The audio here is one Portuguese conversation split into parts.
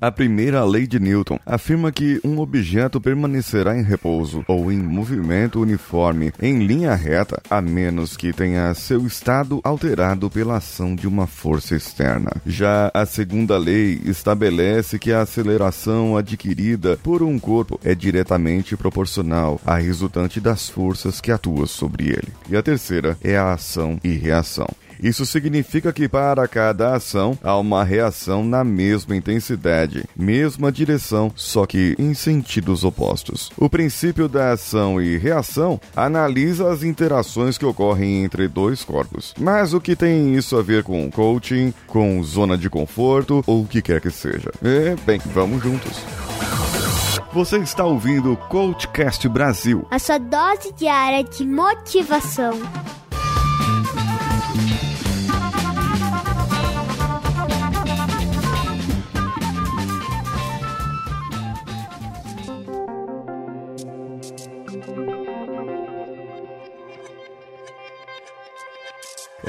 A primeira lei de Newton afirma que um objeto permanecerá em repouso ou em movimento uniforme em linha reta, a menos que tenha seu estado alterado pela ação de uma força externa. Já a segunda lei estabelece que a aceleração adquirida por um corpo é diretamente proporcional à resultante das forças que atuam sobre ele. E a terceira é a ação e reação. Isso significa que para cada ação há uma reação na mesma intensidade, mesma direção, só que em sentidos opostos. O princípio da ação e reação analisa as interações que ocorrem entre dois corpos. Mas o que tem isso a ver com coaching, com zona de conforto ou o que quer que seja? É, bem, vamos juntos. Você está ouvindo o Coachcast Brasil. A sua dose diária de motivação.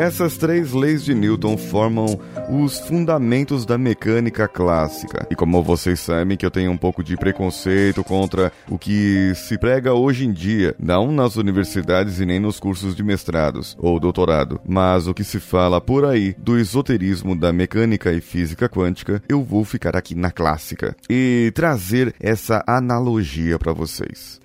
Essas três leis de Newton formam os fundamentos da mecânica clássica. E como vocês sabem que eu tenho um pouco de preconceito contra o que se prega hoje em dia, não nas universidades e nem nos cursos de mestrados ou doutorado, mas o que se fala por aí do esoterismo da mecânica e física quântica, eu vou ficar aqui na clássica e trazer essa analogia para vocês.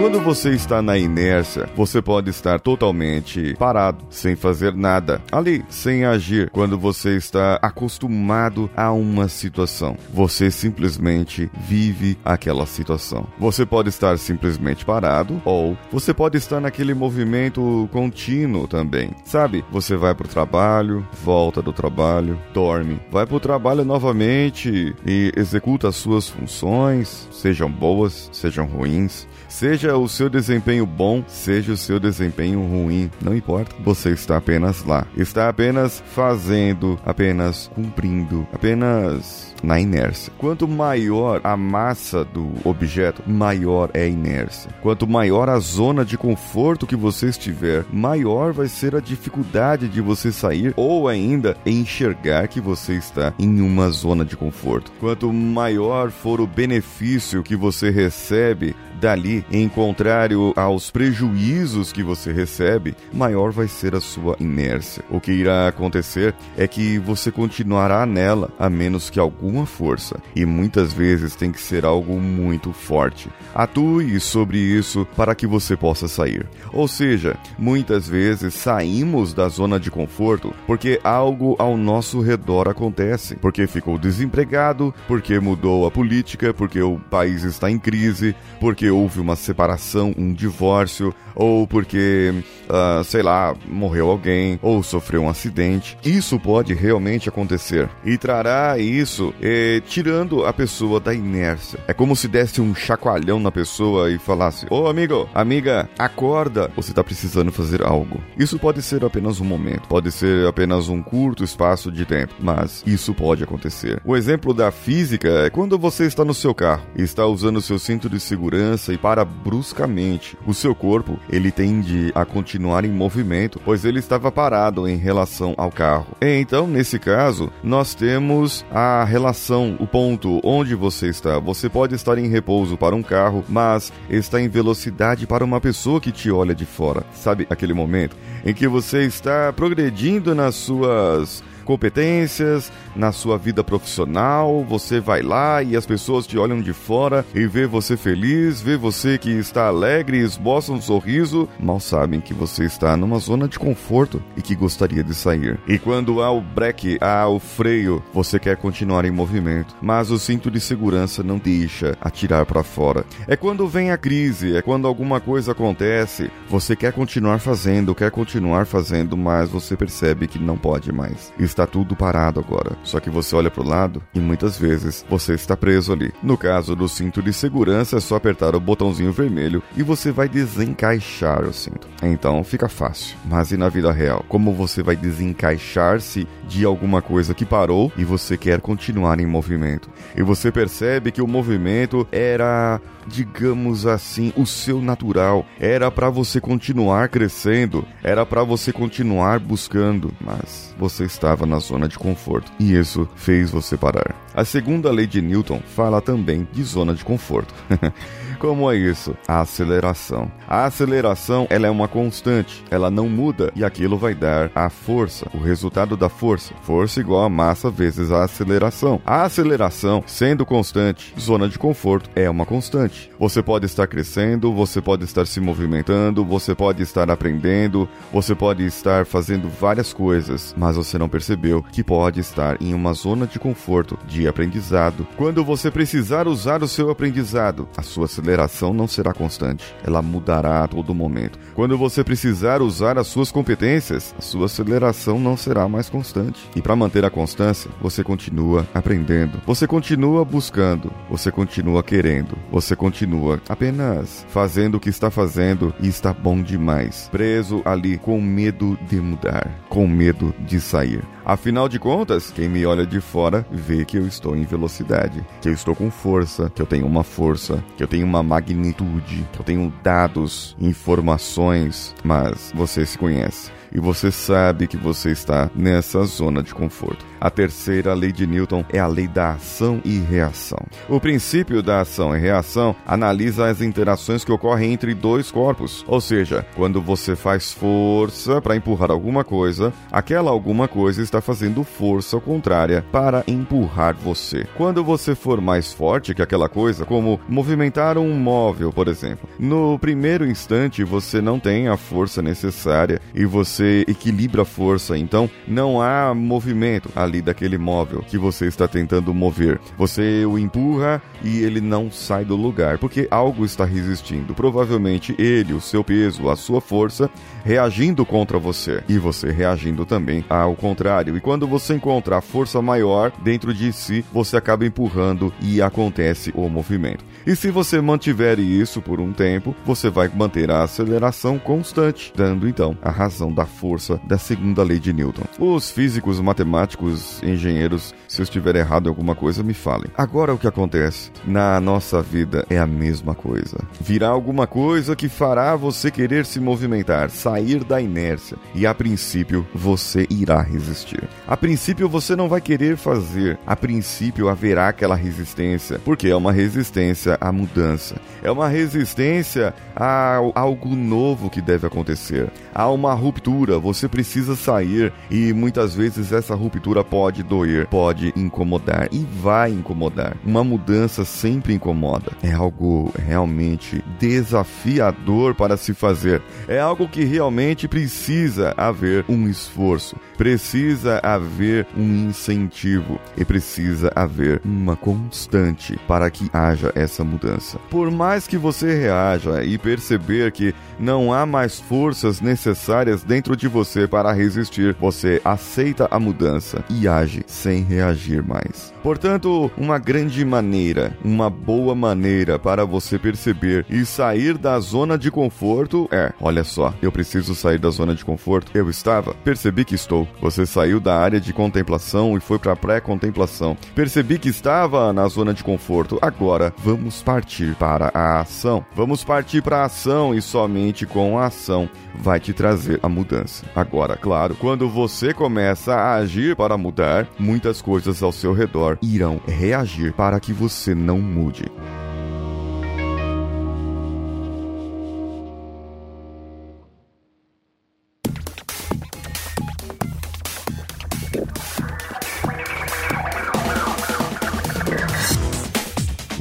Quando você está na inércia, você pode estar totalmente parado, sem fazer nada, ali, sem agir. Quando você está acostumado a uma situação, você simplesmente vive aquela situação. Você pode estar simplesmente parado ou você pode estar naquele movimento contínuo também. Sabe? Você vai para o trabalho, volta do trabalho, dorme, vai para o trabalho novamente e executa as suas funções, sejam boas, sejam ruins. Seja o seu desempenho bom, seja o seu desempenho ruim, não importa. Você está apenas lá. Está apenas fazendo, apenas cumprindo, apenas na inércia. Quanto maior a massa do objeto, maior é a inércia. Quanto maior a zona de conforto que você estiver, maior vai ser a dificuldade de você sair ou ainda enxergar que você está em uma zona de conforto. Quanto maior for o benefício que você recebe dali, em contrário aos prejuízos que você recebe, maior vai ser a sua inércia. O que irá acontecer é que você continuará nela a menos que alguma força, e muitas vezes tem que ser algo muito forte. Atue sobre isso para que você possa sair. Ou seja, muitas vezes saímos da zona de conforto porque algo ao nosso redor acontece, porque ficou desempregado, porque mudou a política, porque o país está em crise, porque houve uma separação, um divórcio, ou porque, uh, sei lá, morreu alguém, ou sofreu um acidente. Isso pode realmente acontecer e trará isso eh, tirando a pessoa da inércia. É como se desse um chacoalhão na pessoa e falasse: Ô amigo, amiga, acorda, você está precisando fazer algo. Isso pode ser apenas um momento, pode ser apenas um curto espaço de tempo, mas isso pode acontecer. O exemplo da física é quando você está no seu carro e está usando seu cinto de segurança e para bruscamente. O seu corpo ele tende a continuar em movimento, pois ele estava parado em relação ao carro. Então, nesse caso, nós temos a relação, o ponto onde você está. Você pode estar em repouso para um carro, mas está em velocidade para uma pessoa que te olha de fora. Sabe aquele momento em que você está progredindo nas suas competências, na sua vida profissional, você vai lá e as pessoas te olham de fora e vê você feliz, vê você que está alegre e esboça um sorriso, mal sabem que você está numa zona de conforto e que gostaria de sair. E quando há o breque, há o freio, você quer continuar em movimento, mas o cinto de segurança não deixa atirar para fora. É quando vem a crise, é quando alguma coisa acontece, você quer continuar fazendo, quer continuar fazendo, mas você percebe que não pode mais. Está está tudo parado agora. Só que você olha para o lado e muitas vezes você está preso ali. No caso do cinto de segurança, é só apertar o botãozinho vermelho e você vai desencaixar o cinto. Então fica fácil. Mas e na vida real? Como você vai desencaixar-se de alguma coisa que parou e você quer continuar em movimento? E você percebe que o movimento era digamos assim, o seu natural. Era para você continuar crescendo, era para você continuar buscando, mas você estava na zona de conforto e isso fez você parar. A segunda lei de Newton fala também de zona de conforto. Como é isso? A aceleração. A aceleração ela é uma constante, ela não muda e aquilo vai dar a força, o resultado da força. Força igual a massa vezes a aceleração. A aceleração, sendo constante, zona de conforto é uma constante. Você pode estar crescendo, você pode estar se movimentando, você pode estar aprendendo, você pode estar fazendo várias coisas, mas você não percebeu que pode estar em uma zona de conforto de aprendizado. Quando você precisar usar o seu aprendizado, a sua aceleração aceleração não será constante, ela mudará a todo momento. Quando você precisar usar as suas competências, a sua aceleração não será mais constante. E para manter a constância, você continua aprendendo, você continua buscando, você continua querendo, você continua apenas fazendo o que está fazendo e está bom demais, preso ali com medo de mudar, com medo de sair. Afinal de contas, quem me olha de fora vê que eu estou em velocidade, que eu estou com força, que eu tenho uma força, que eu tenho uma magnitude, que eu tenho dados, informações, mas você se conhece e você sabe que você está nessa zona de conforto. A terceira lei de Newton é a lei da ação e reação. O princípio da ação e reação analisa as interações que ocorrem entre dois corpos, ou seja, quando você faz força para empurrar alguma coisa, aquela alguma coisa está fazendo força contrária para empurrar você. Quando você for mais forte que aquela coisa, como movimentar um móvel, por exemplo, no primeiro instante você não tem a força necessária e você equilibra a força, então não há movimento ali daquele móvel que você está tentando mover. Você o empurra e ele não sai do lugar, porque algo está resistindo. Provavelmente ele, o seu peso, a sua força reagindo contra você e você reagindo também ao contrário. E quando você encontra a força maior dentro de si, você acaba empurrando e acontece o movimento. E se você mantiver isso por um tempo, você vai manter a aceleração constante, dando então a razão da força da segunda lei de Newton. Os físicos, matemáticos, engenheiros, se eu estiver errado em alguma coisa, me falem. Agora o que acontece na nossa vida é a mesma coisa. Virá alguma coisa que fará você querer se movimentar, sair da inércia, e a princípio você irá resistir. A princípio você não vai querer fazer, a princípio haverá aquela resistência, porque é uma resistência à mudança, é uma resistência a algo novo que deve acontecer. Há uma ruptura, você precisa sair e muitas vezes essa ruptura pode doer, pode incomodar e vai incomodar. Uma mudança sempre incomoda. É algo realmente desafiador para se fazer. É algo que realmente precisa haver um esforço, precisa haver um incentivo e precisa haver uma constante para que haja essa mudança. Por mais que você reaja e perceber que não há mais forças necessárias dentro de você para resistir, você aceita a mudança e age sem reagir mais. Portanto, uma grande maneira, uma boa maneira para você perceber e sair da zona de conforto é: olha só, eu preciso sair da zona de conforto. Eu estava, percebi que estou. Você saiu da área de contemplação e foi para pré-contemplação. Percebi que estava na zona de conforto. Agora vamos partir para a ação. Vamos partir para a ação e somente com a ação vai te trazer a mudança. Agora, claro, quando você começa a agir para mudar, muitas coisas ao seu redor irão reagir para que você não mude.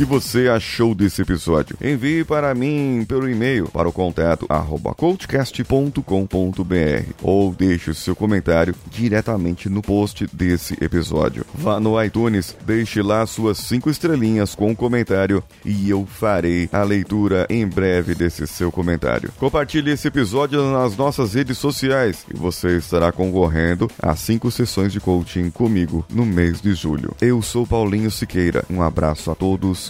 Que você achou desse episódio. Envie para mim pelo e-mail para o contato coachcast.com.br ou deixe o seu comentário diretamente no post desse episódio. Vá no iTunes, deixe lá suas cinco estrelinhas com um comentário e eu farei a leitura em breve desse seu comentário. Compartilhe esse episódio nas nossas redes sociais e você estará concorrendo a cinco sessões de coaching comigo no mês de julho. Eu sou Paulinho Siqueira. Um abraço a todos